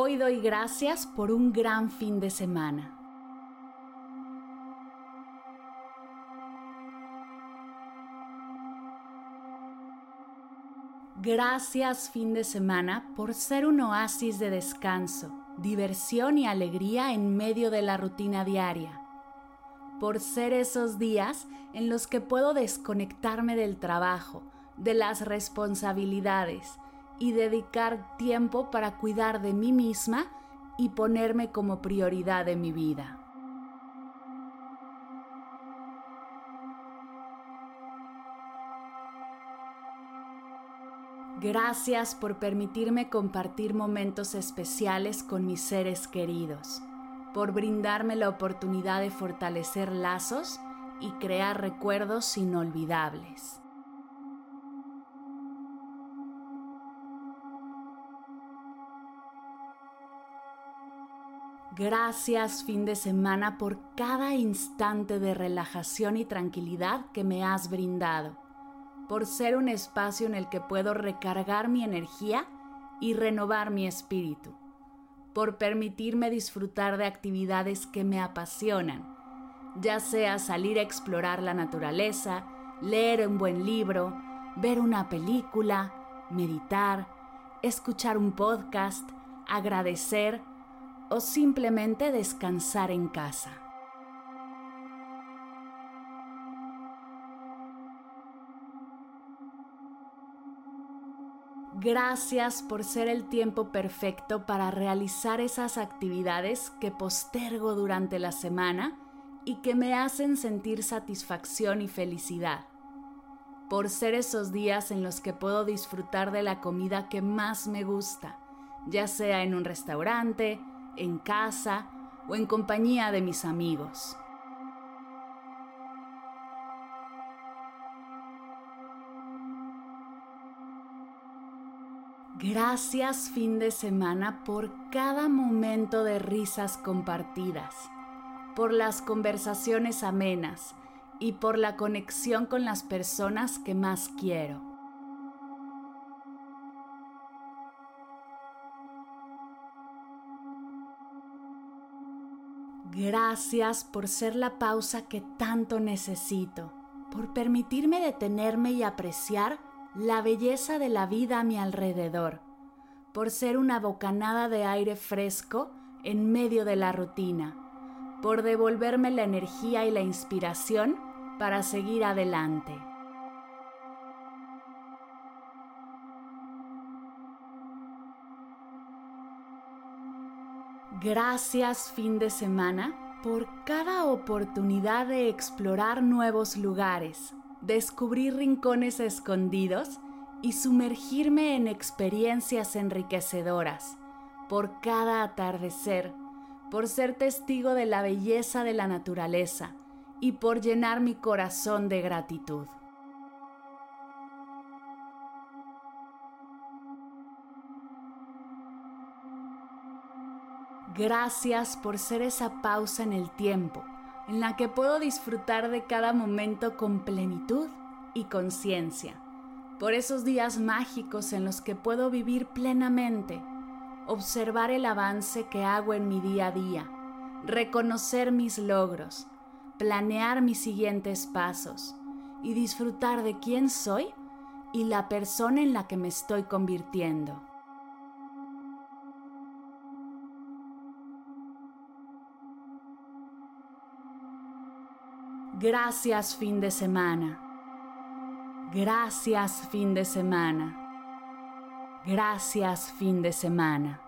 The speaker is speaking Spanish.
Hoy doy gracias por un gran fin de semana. Gracias fin de semana por ser un oasis de descanso, diversión y alegría en medio de la rutina diaria. Por ser esos días en los que puedo desconectarme del trabajo, de las responsabilidades, y dedicar tiempo para cuidar de mí misma y ponerme como prioridad de mi vida. Gracias por permitirme compartir momentos especiales con mis seres queridos, por brindarme la oportunidad de fortalecer lazos y crear recuerdos inolvidables. Gracias fin de semana por cada instante de relajación y tranquilidad que me has brindado, por ser un espacio en el que puedo recargar mi energía y renovar mi espíritu, por permitirme disfrutar de actividades que me apasionan, ya sea salir a explorar la naturaleza, leer un buen libro, ver una película, meditar, escuchar un podcast, agradecer, o simplemente descansar en casa. Gracias por ser el tiempo perfecto para realizar esas actividades que postergo durante la semana y que me hacen sentir satisfacción y felicidad. Por ser esos días en los que puedo disfrutar de la comida que más me gusta, ya sea en un restaurante, en casa o en compañía de mis amigos. Gracias fin de semana por cada momento de risas compartidas, por las conversaciones amenas y por la conexión con las personas que más quiero. Gracias por ser la pausa que tanto necesito, por permitirme detenerme y apreciar la belleza de la vida a mi alrededor, por ser una bocanada de aire fresco en medio de la rutina, por devolverme la energía y la inspiración para seguir adelante. Gracias fin de semana por cada oportunidad de explorar nuevos lugares, descubrir rincones escondidos y sumergirme en experiencias enriquecedoras, por cada atardecer, por ser testigo de la belleza de la naturaleza y por llenar mi corazón de gratitud. Gracias por ser esa pausa en el tiempo, en la que puedo disfrutar de cada momento con plenitud y conciencia, por esos días mágicos en los que puedo vivir plenamente, observar el avance que hago en mi día a día, reconocer mis logros, planear mis siguientes pasos y disfrutar de quién soy y la persona en la que me estoy convirtiendo. Gracias fin de semana. Gracias fin de semana. Gracias fin de semana.